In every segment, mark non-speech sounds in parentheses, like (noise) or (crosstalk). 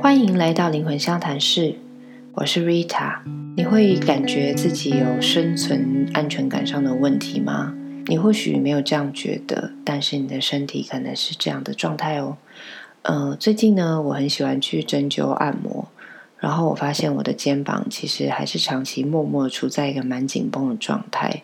欢迎来到灵魂相谈室，我是 Rita。你会感觉自己有生存安全感上的问题吗？你或许没有这样觉得，但是你的身体可能是这样的状态哦。呃，最近呢，我很喜欢去针灸按摩，然后我发现我的肩膀其实还是长期默默处在一个蛮紧绷的状态，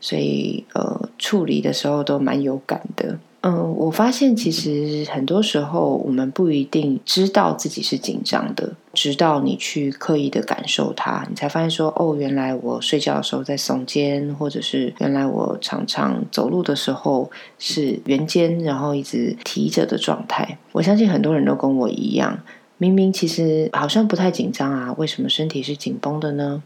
所以呃，处理的时候都蛮有感的。嗯，我发现其实很多时候我们不一定知道自己是紧张的，直到你去刻意的感受它，你才发现说，哦，原来我睡觉的时候在耸肩，或者是原来我常常走路的时候是圆肩，然后一直提着的状态。我相信很多人都跟我一样，明明其实好像不太紧张啊，为什么身体是紧绷的呢？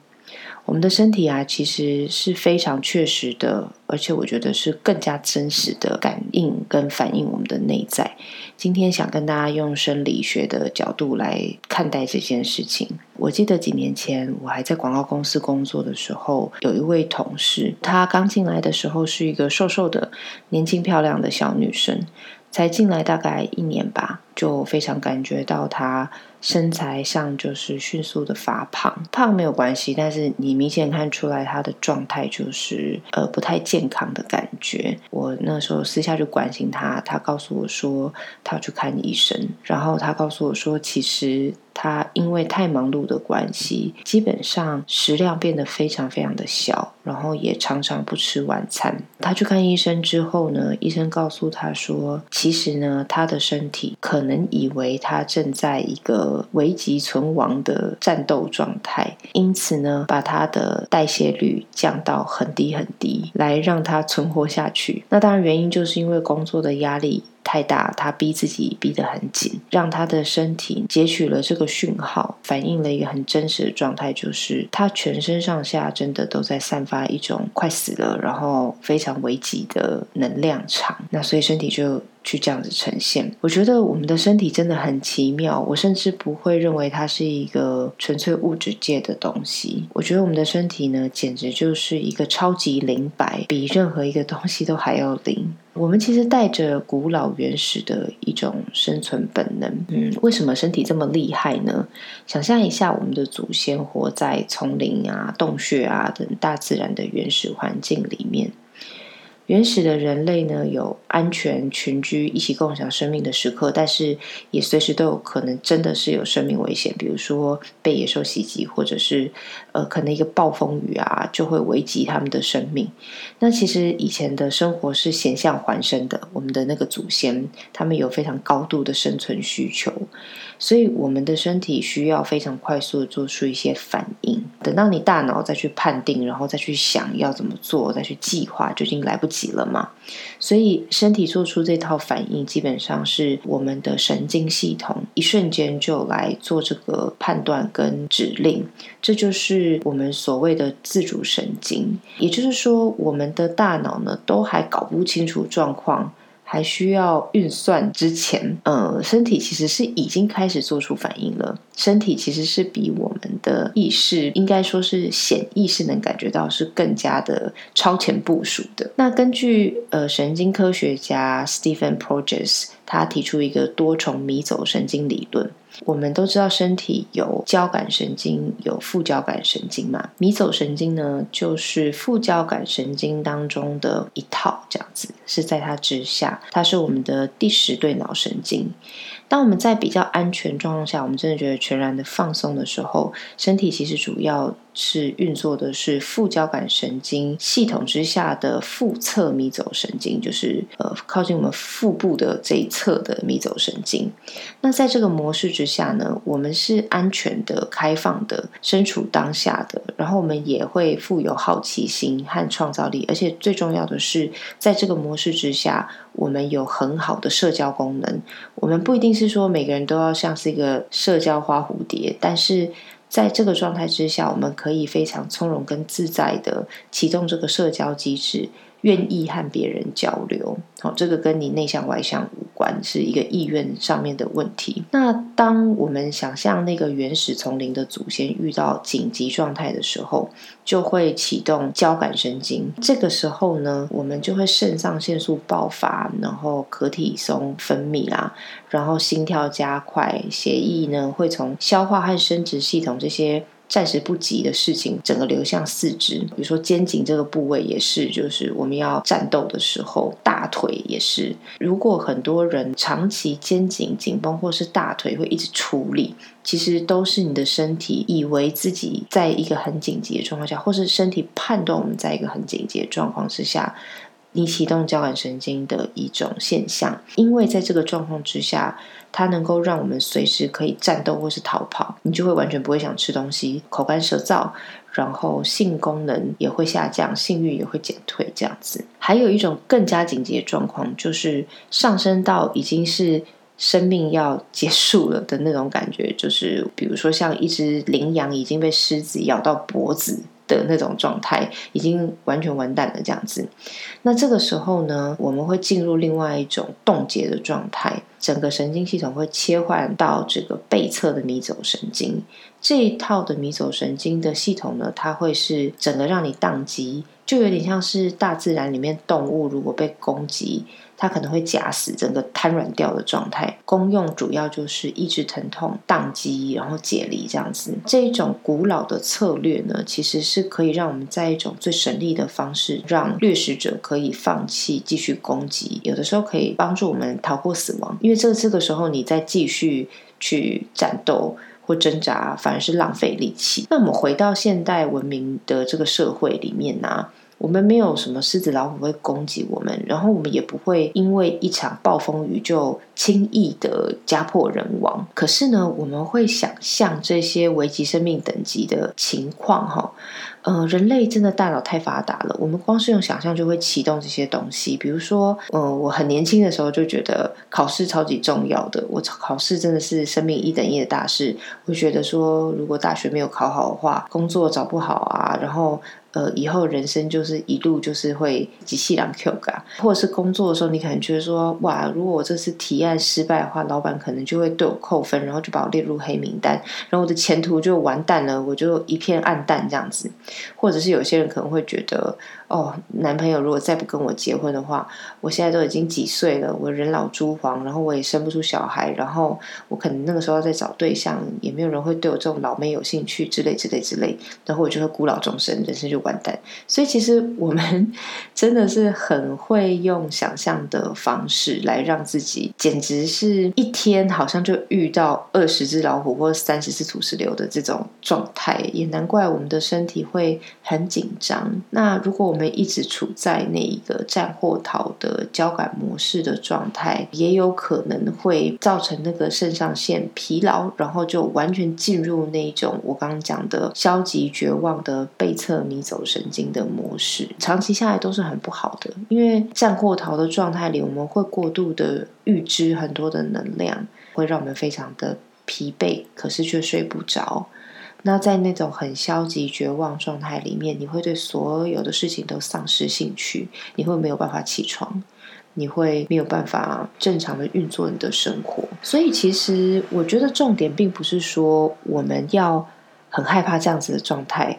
我们的身体啊，其实是非常确实的，而且我觉得是更加真实的感应跟反映我们的内在。今天想跟大家用生理学的角度来看待这件事情。我记得几年前我还在广告公司工作的时候，有一位同事，她刚进来的时候是一个瘦瘦的、年轻漂亮的小女生，才进来大概一年吧，就非常感觉到她。身材上就是迅速的发胖，胖没有关系，但是你明显看出来她的状态就是呃不太健康的感觉。我那时候私下就关心她，她告诉我说他要去看医生，然后他告诉我说其实。他因为太忙碌的关系，基本上食量变得非常非常的小，然后也常常不吃晚餐。他去看医生之后呢，医生告诉他说，其实呢，他的身体可能以为他正在一个危急存亡的战斗状态，因此呢，把他的代谢率降到很低很低，来让他存活下去。那当然原因就是因为工作的压力。太大，他逼自己逼得很紧，让他的身体截取了这个讯号，反映了一个很真实的状态，就是他全身上下真的都在散发一种快死了，然后非常危急的能量场。那所以身体就。去这样子呈现，我觉得我们的身体真的很奇妙。我甚至不会认为它是一个纯粹物质界的东西。我觉得我们的身体呢，简直就是一个超级灵摆，比任何一个东西都还要灵。我们其实带着古老原始的一种生存本能。嗯，为什么身体这么厉害呢？想象一下，我们的祖先活在丛林啊、洞穴啊等大自然的原始环境里面。原始的人类呢，有安全群居、一起共享生命的时刻，但是也随时都有可能真的是有生命危险，比如说被野兽袭击，或者是呃，可能一个暴风雨啊，就会危及他们的生命。那其实以前的生活是险象环生的，我们的那个祖先，他们有非常高度的生存需求，所以我们的身体需要非常快速的做出一些反应。等到你大脑再去判定，然后再去想要怎么做，再去计划，就已经来不及。了嘛？所以身体做出这套反应，基本上是我们的神经系统一瞬间就来做这个判断跟指令。这就是我们所谓的自主神经。也就是说，我们的大脑呢，都还搞不清楚状况。还需要运算之前，呃，身体其实是已经开始做出反应了。身体其实是比我们的意识，应该说是显意识能感觉到，是更加的超前部署的。那根据呃神经科学家 Stephen Porges，他提出一个多重迷走神经理论。我们都知道，身体有交感神经，有副交感神经嘛。迷走神经呢，就是副交感神经当中的一套，这样子是在它之下，它是我们的第十对脑神经。当我们在比较安全状况下，我们真的觉得全然的放松的时候，身体其实主要。是运作的是副交感神经系统之下的腹侧迷走神经，就是呃靠近我们腹部的这一侧的迷走神经。那在这个模式之下呢，我们是安全的、开放的、身处当下的，然后我们也会富有好奇心和创造力，而且最重要的是，在这个模式之下，我们有很好的社交功能。我们不一定是说每个人都要像是一个社交花蝴蝶，但是。在这个状态之下，我们可以非常从容跟自在的启动这个社交机制，愿意和别人交流，好，这个跟你内向外向无关，是一个意愿上面的问题。那当我们想象那个原始丛林的祖先遇到紧急状态的时候，就会启动交感神经。这个时候呢，我们就会肾上腺素爆发，然后可体松分泌啦，然后心跳加快，血液呢会从消化和生殖系统这些。暂时不急的事情，整个流向四肢，比如说肩颈这个部位也是，就是我们要战斗的时候，大腿也是。如果很多人长期肩颈紧绷，或是大腿会一直出力，其实都是你的身体以为自己在一个很紧急的状况下，或是身体判断我们在一个很紧急的状况之下。你启动交感神经的一种现象，因为在这个状况之下，它能够让我们随时可以战斗或是逃跑，你就会完全不会想吃东西，口干舌燥，然后性功能也会下降，性欲也会减退，这样子。还有一种更加紧急的状况，就是上升到已经是生命要结束了的那种感觉，就是比如说像一只羚羊已经被狮子咬到脖子。的那种状态已经完全完蛋了，这样子。那这个时候呢，我们会进入另外一种冻结的状态，整个神经系统会切换到这个背侧的迷走神经。这一套的迷走神经的系统呢，它会是整个让你宕机，就有点像是大自然里面动物如果被攻击。它可能会假死，整个瘫软掉的状态。功用主要就是抑制疼痛、宕机，然后解离这样子。这一种古老的策略呢，其实是可以让我们在一种最省力的方式，让掠食者可以放弃继续攻击。有的时候可以帮助我们逃过死亡，因为这这个时候你再继续去战斗或挣扎，反而是浪费力气。那我们回到现代文明的这个社会里面呢？我们没有什么狮子老虎会攻击我们，然后我们也不会因为一场暴风雨就轻易的家破人亡。可是呢，我们会想象这些危及生命等级的情况，哈。呃，人类真的大脑太发达了，我们光是用想象就会启动这些东西。比如说，呃，我很年轻的时候就觉得考试超级重要的，我考试真的是生命一等一的大事。我觉得说，如果大学没有考好的话，工作找不好啊，然后呃，以后人生就是一路就是会极细两 Q 嘎，或者是工作的时候，你可能觉得说，哇，如果我这次提案失败的话，老板可能就会对我扣分，然后就把我列入黑名单，然后我的前途就完蛋了，我就一片暗淡这样子。或者是有些人可能会觉得。哦，男朋友如果再不跟我结婚的话，我现在都已经几岁了，我人老珠黄，然后我也生不出小孩，然后我可能那个时候再找对象，也没有人会对我这种老妹有兴趣之类之类之类，然后我就会孤老终生，人生就完蛋。所以其实我们 (laughs) 真的是很会用想象的方式来让自己，简直是一天好像就遇到二十只老虎或三十只土石流的这种状态，也难怪我们的身体会很紧张。那如果我们我我们一直处在那一个战或逃的交感模式的状态，也有可能会造成那个肾上腺疲劳，然后就完全进入那种我刚刚讲的消极绝望的背侧迷走神经的模式，长期下来都是很不好的。因为战或逃的状态里，我们会过度的预支很多的能量，会让我们非常的疲惫，可是却睡不着。那在那种很消极、绝望状态里面，你会对所有的事情都丧失兴趣，你会没有办法起床，你会没有办法正常的运作你的生活。所以，其实我觉得重点并不是说我们要很害怕这样子的状态。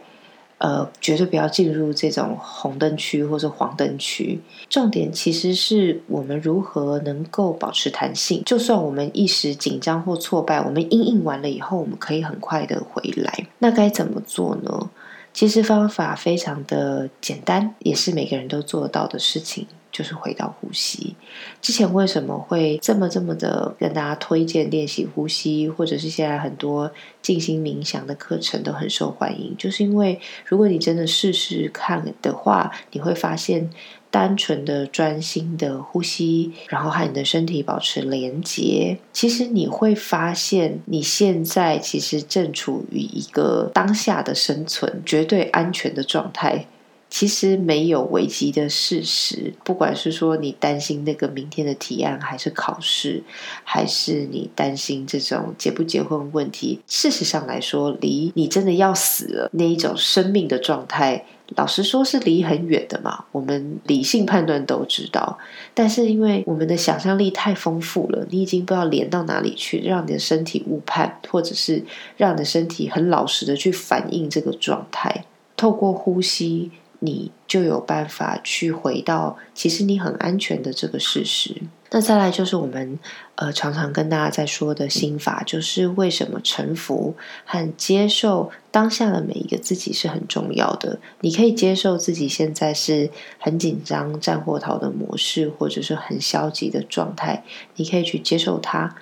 呃，绝对不要进入这种红灯区或者黄灯区。重点其实是我们如何能够保持弹性，就算我们一时紧张或挫败，我们应应完了以后，我们可以很快的回来。那该怎么做呢？其实方法非常的简单，也是每个人都做得到的事情。就是回到呼吸。之前为什么会这么这么的跟大家推荐练习呼吸，或者是现在很多静心冥想的课程都很受欢迎？就是因为如果你真的试试看的话，你会发现，单纯的专心的呼吸，然后和你的身体保持连接，其实你会发现，你现在其实正处于一个当下的生存绝对安全的状态。其实没有危机的事实，不管是说你担心那个明天的提案，还是考试，还是你担心这种结不结婚问题，事实上来说，离你真的要死了那一种生命的状态，老实说是离很远的嘛。我们理性判断都知道，但是因为我们的想象力太丰富了，你已经不知道连到哪里去，让你的身体误判，或者是让你的身体很老实的去反映这个状态，透过呼吸。你就有办法去回到其实你很安全的这个事实。那再来就是我们呃常常跟大家在说的心法，就是为什么臣服和接受当下的每一个自己是很重要的。你可以接受自己现在是很紧张、战或逃的模式，或者是很消极的状态，你可以去接受它。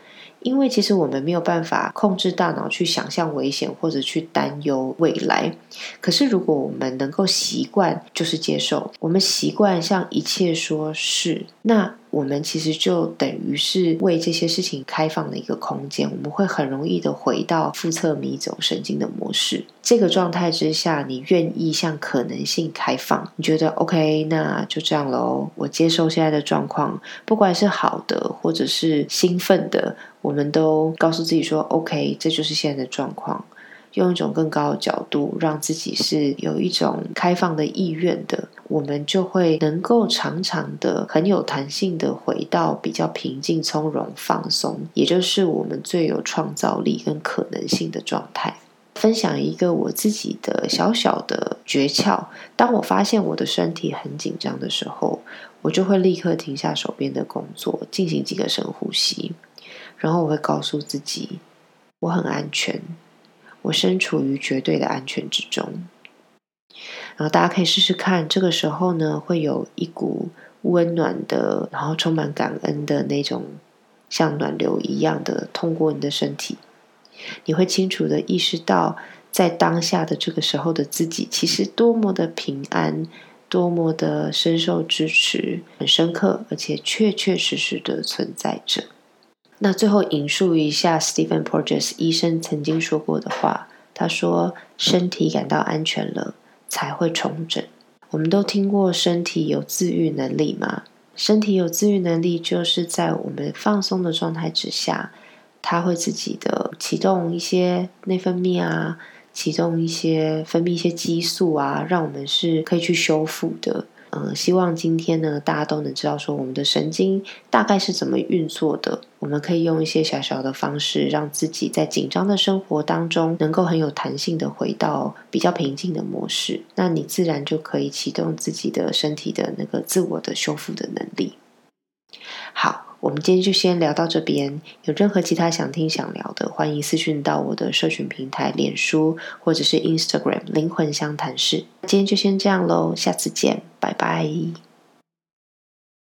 因为其实我们没有办法控制大脑去想象危险或者去担忧未来，可是如果我们能够习惯就是接受，我们习惯向一切说是，那。我们其实就等于是为这些事情开放了一个空间，我们会很容易的回到腹侧迷走神经的模式。这个状态之下，你愿意向可能性开放，你觉得 OK，那就这样喽。我接受现在的状况，不管是好的或者是兴奋的，我们都告诉自己说 OK，这就是现在的状况。用一种更高的角度，让自己是有一种开放的意愿的，我们就会能够常常的很有弹性的回到比较平静、从容、放松，也就是我们最有创造力跟可能性的状态。分享一个我自己的小小的诀窍：当我发现我的身体很紧张的时候，我就会立刻停下手边的工作，进行几个深呼吸，然后我会告诉自己，我很安全。我身处于绝对的安全之中，然后大家可以试试看。这个时候呢，会有一股温暖的，然后充满感恩的那种，像暖流一样的通过你的身体。你会清楚的意识到，在当下的这个时候的自己，其实多么的平安，多么的深受支持，很深刻，而且确确实实的存在着。那最后引述一下 Stephen Porges 医生曾经说过的话，他说：“身体感到安全了，才会重整。”我们都听过身体有自愈能力吗？身体有自愈能力，就是在我们放松的状态之下，它会自己的启动一些内分泌啊，启动一些分泌一些激素啊，让我们是可以去修复的。嗯，希望今天呢，大家都能知道说我们的神经大概是怎么运作的。我们可以用一些小小的方式，让自己在紧张的生活当中，能够很有弹性的回到比较平静的模式。那你自然就可以启动自己的身体的那个自我的修复的能力。好。我们今天就先聊到这边。有任何其他想听想聊的，欢迎私讯到我的社群平台脸书或者是 Instagram 灵魂相谈室。今天就先这样喽，下次见，拜拜。